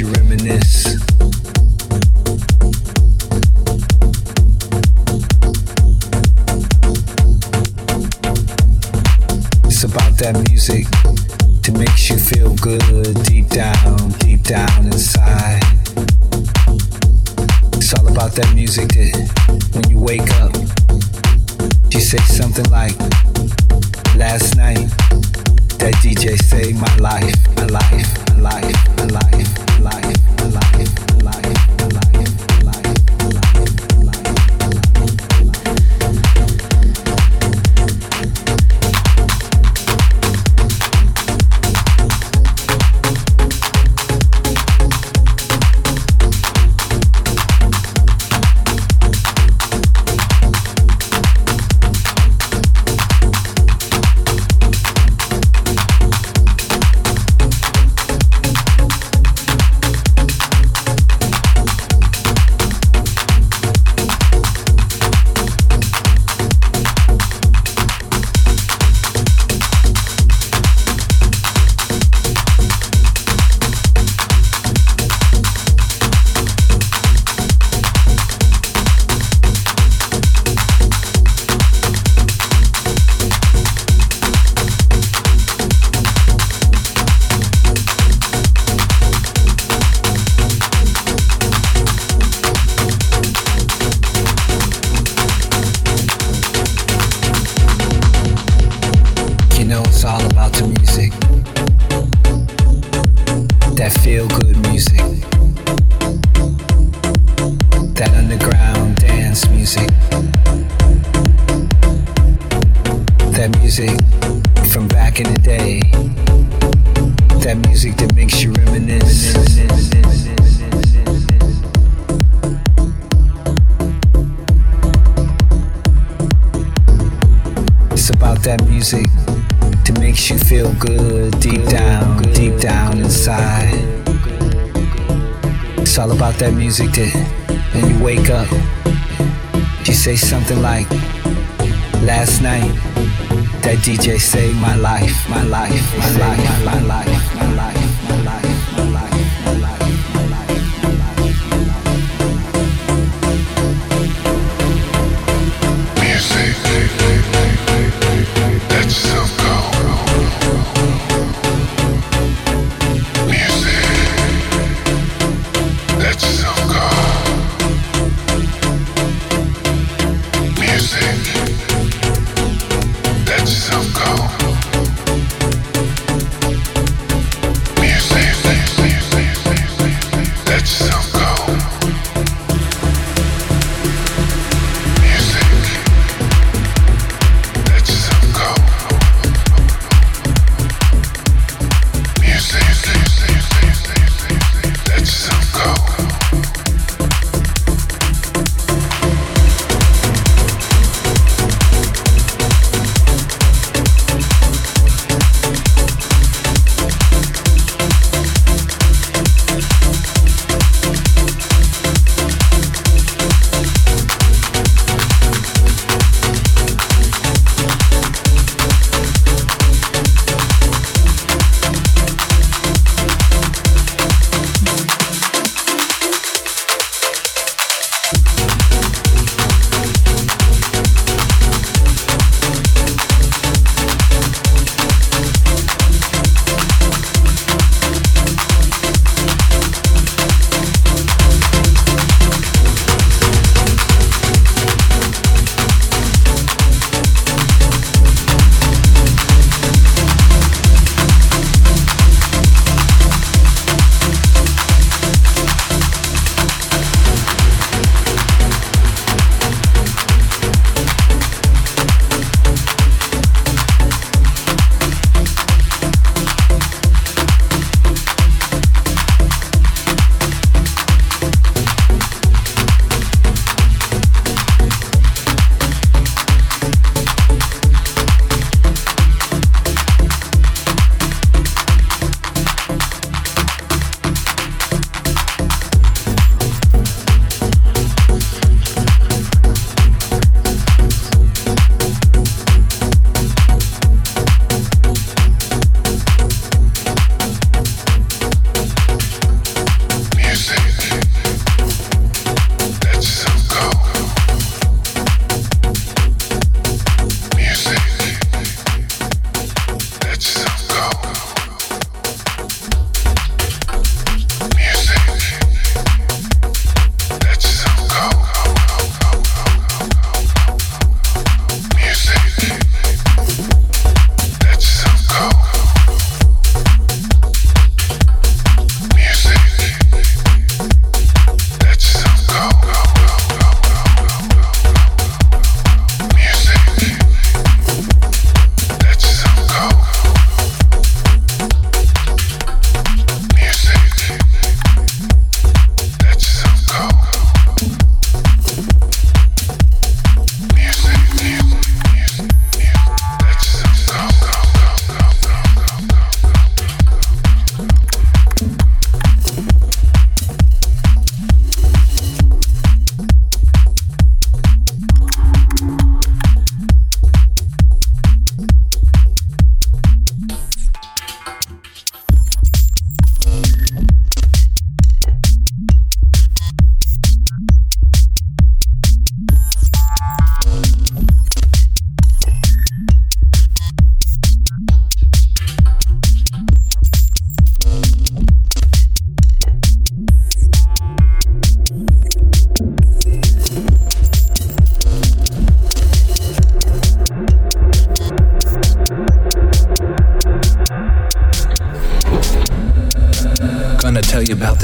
you reminisce. It's about that music that makes you feel good deep down, deep down inside. It's all about that music that when you wake up, you say something like, makes you feel good deep down, deep down inside. It's all about that music that when you wake up, you say something like, Last night, that DJ saved my life, my life, my life, my life, my life,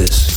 this